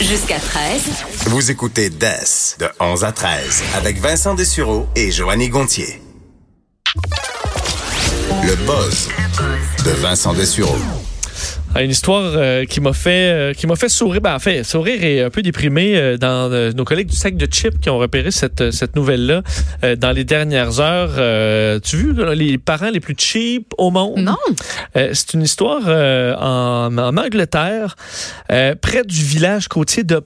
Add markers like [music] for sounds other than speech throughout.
Jusqu'à 13. Vous écoutez DES de 11 à 13 avec Vincent Dessureau et Joanny Gontier. Le buzz de Vincent Dessureau. Une histoire euh, qui m'a fait euh, qui m'a fait sourire, ben, en fait sourire et un peu déprimé euh, dans euh, nos collègues du sac de chips qui ont repéré cette euh, cette nouvelle là dans les dernières heures. Euh, tu as vu là, les parents les plus cheap au monde? Non. Euh, c'est une histoire euh, en, en Angleterre, euh, près du village côtier de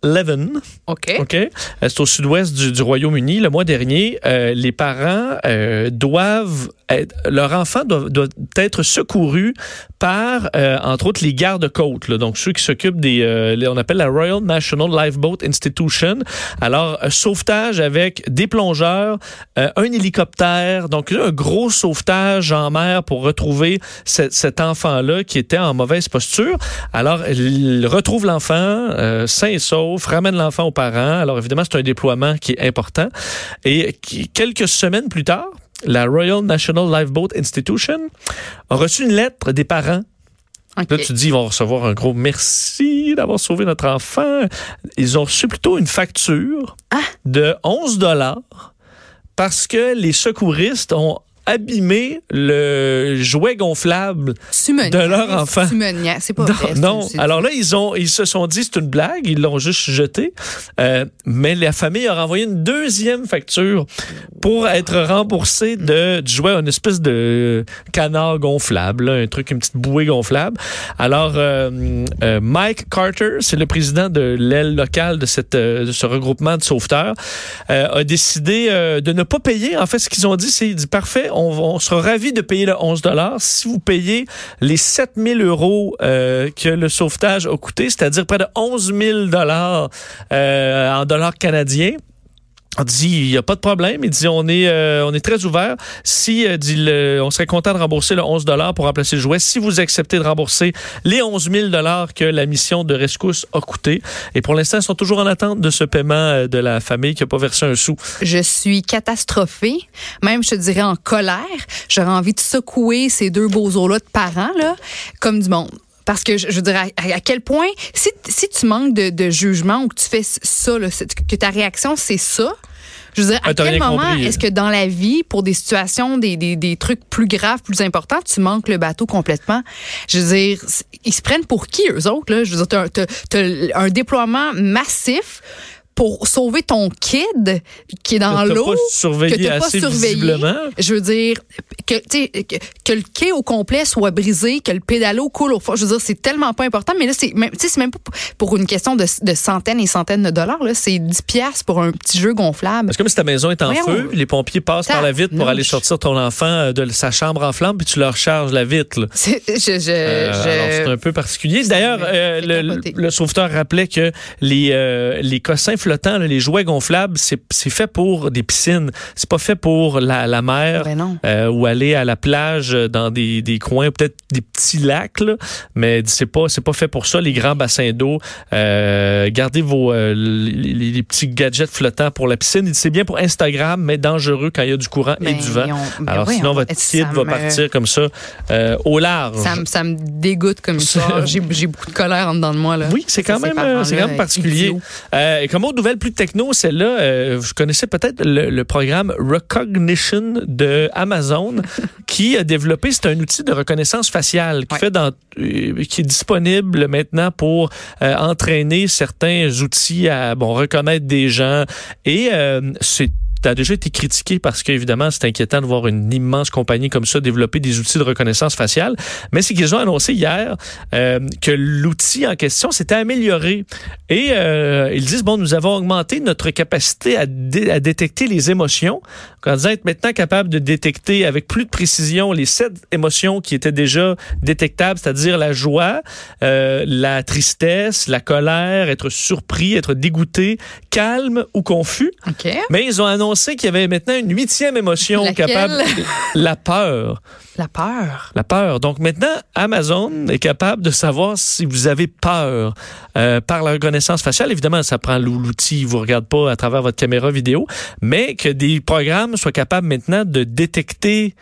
Porthleven. OK. OK. Euh, C'est au sud-ouest du, du Royaume-Uni. Le mois dernier, euh, les parents euh, doivent être, leur enfant doit, doit être secouru par, euh, entre autres, les gardes-côtes. Donc, ceux qui s'occupent des, les- on appelle la Royal National Lifeboat Institution. Alors, sauvetage avec des plongeurs, un hélicoptère. Donc, un gros sauvetage en mer pour retrouver ce- cet enfant-là qui était en mauvaise posture. Alors, il retrouve l'enfant sain et sauf, ramène l'enfant aux parents. Alors, évidemment, c'est un déploiement qui est important. Et qui- quelques semaines plus tard, la Royal National Lifeboat Institution a reçu une lettre des parents. Là, tu dis, ils vont recevoir un gros merci d'avoir sauvé notre enfant. Ils ont reçu plutôt une facture Ah. de 11 dollars parce que les secouristes ont abîmé le jouet gonflable de leur enfant. C'est pas vrai. non. alors là, ils ont, ils se sont dit c'est une blague, ils l'ont juste jeté. Euh, mais la famille a renvoyé une deuxième facture pour être remboursée de du jouet, une espèce de canard gonflable, là, un truc, une petite bouée gonflable. Alors euh, euh, Mike Carter, c'est le président de l'aile locale de cette de ce regroupement de sauveteurs, a décidé de ne pas payer. En fait, ce qu'ils ont dit, c'est il dit parfait, on, on sera ravi de payer le 11 dollars si vous payez les 7000 euros euh, que le sauvetage a coûté, c'est-à-dire près de 11 000 dollars euh, en dollars canadiens. On dit, il n'y a pas de problème. Il dit, on est, euh, on est très ouvert. Si, euh, on serait content de rembourser le 11 pour remplacer le jouet, si vous acceptez de rembourser les 11 000 que la mission de rescousse a coûté. Et pour l'instant, ils sont toujours en attente de ce paiement euh, de la famille qui n'a pas versé un sou. Je suis catastrophée, même je te dirais en colère. J'aurais envie de secouer ces deux beaux os-là de parents, là, comme du monde. Parce que je, dirais à, quel point, si, si tu manques de, de jugement ou que tu fais ça, là, que ta réaction c'est ça, je veux dire, à quel moment est-ce que dans la vie, pour des situations, des, des, des trucs plus graves, plus importants, tu manques le bateau complètement? Je veux dire, ils se prennent pour qui, eux autres? Là? Je veux dire, t'as, t'as- t'as un déploiement massif pour sauver ton kid qui est dans l'eau. pas surveillé que t'as pas surveillé. visiblement. Je veux dire, que, tu sais, que, que le quai au complet soit brisé, que le pédalo coule au fond. Je veux dire, c'est tellement pas important, mais là, c'est même, tu c'est même pas pour une question de, de centaines et centaines de dollars, là. C'est 10 piastres pour un petit jeu gonflable. Parce que comme si ta maison est en feu, les pompiers passent par la vitre pour aller sortir ton enfant euh, de sa chambre en flamme, puis tu leur charges la vitre. C'est, Euh, je- c'est un peu particulier. D'ailleurs, euh, le, sauveteur rappelait que les, euh, les cossins flottants, là, les jouets gonflables, c'est fait pour des piscines. C'est pas fait pour la, la mer Ben euh, ou aller à la plage euh, dans des, des coins, peut-être des petits lacs, là, mais c'est pas c'est pas fait pour ça. Les grands bassins d'eau, euh, gardez vos euh, les, petits gadgets flottants pour la piscine. C'est bien pour Instagram, mais dangereux quand il y a du courant et Ben, du vent. on- ben Alors sinon votre kid va me- partir comme ça au large. Ça, me- ça me dégoûte comme [laughs] ça. J'ai, beaucoup de colère en dedans de moi. Là. Oui, c'est quand même, c'est quand même particulier. comme autre nouvelle plus techno, celle-là, euh, vous connaissez peut-être le, le programme Recognition de Amazon [laughs] qui a développé, c'est un outil de reconnaissance faciale qui Ouais. fait dans, euh, qui est disponible maintenant pour euh, entraîner certains outils à bon reconnaître des gens et euh, c'est ça a déjà été critiqué parce qu'évidemment, c'est inquiétant de voir une immense compagnie comme ça développer des outils de reconnaissance faciale. Mais c'est qu'ils ont annoncé hier euh, que l'outil en question s'était amélioré. Et euh, ils disent, bon, nous avons augmenté notre capacité à, dé- à détecter les émotions. En disant être maintenant capable de détecter avec plus de précision les sept émotions qui étaient déjà détectables, c'est-à-dire la joie, euh, la tristesse, la colère, être surpris, être dégoûté, calme ou confus. OK. Mais ils ont annoncé qu'il y avait maintenant une huitième émotion Laquelle? capable, [laughs] la peur. La peur? La peur. Donc maintenant, Amazon est capable de savoir si vous avez peur euh, par la reconnaissance faciale. Évidemment, ça prend l'ou- l'outil, il vous regarde pas à travers votre caméra vidéo, mais que des programmes soient capables maintenant de détecter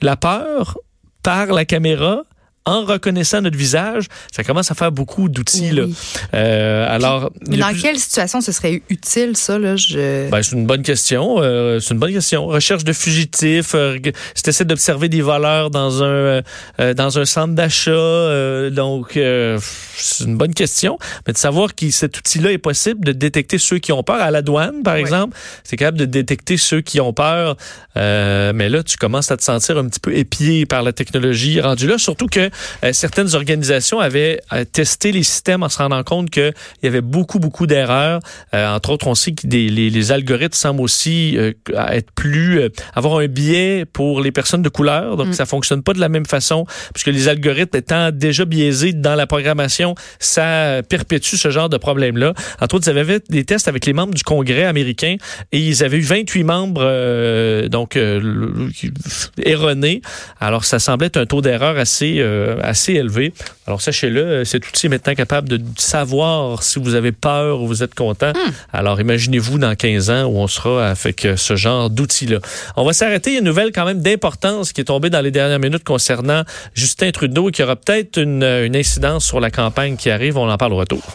la peur par la caméra en reconnaissant notre visage, ça commence à faire beaucoup d'outils. là. Oui. Euh, alors, Mais dans plus- quelle situation ce serait utile, ça? Là, je... Ben, c'est une bonne question. Euh, c'est une bonne question. Recherche de fugitifs. Euh, essaies d'observer des voleurs dans un euh, euh, dans un centre d'achat, euh, donc euh, c'est une bonne question. Mais de savoir que cet outil-là est possible de détecter ceux qui ont peur à la douane, par exemple, c'est capable de détecter ceux qui ont peur. Euh, mais là, tu commences à te sentir un petit peu épié par la technologie rendue là. Surtout que euh, certaines organisations avaient euh, testé les systèmes en se rendant compte qu'il y avait beaucoup beaucoup d'erreurs. Euh, entre autres, on sait que des- les, les algorithmes semblent aussi euh, être plus euh, avoir un biais pour les personnes de couleur, donc Mm. ça fonctionne pas de la même façon, puisque les algorithmes étant déjà biaisés dans la programmation, ça perpétue ce genre de problème-là. Entre autres, ils avaient fait des tests avec les membres du Congrès américain et ils avaient eu 28 membres euh, donc euh, erronés. Alors ça semblait être un taux d'erreur assez euh, assez élevé. Alors sachez-le, euh, cet outil est maintenant capable de savoir si vous avez peur ou vous êtes content. Alors imaginez-vous dans 15 ans où on sera avec euh, ce genre d'outil-là. On va s'arrêter. Il y a une nouvelle quand même d'importance qui est tombée dans les dernières minutes concernant Justin Trudeau et qui aura peut-être une, une incidence sur la campagne qui arrive. On en parle au retour.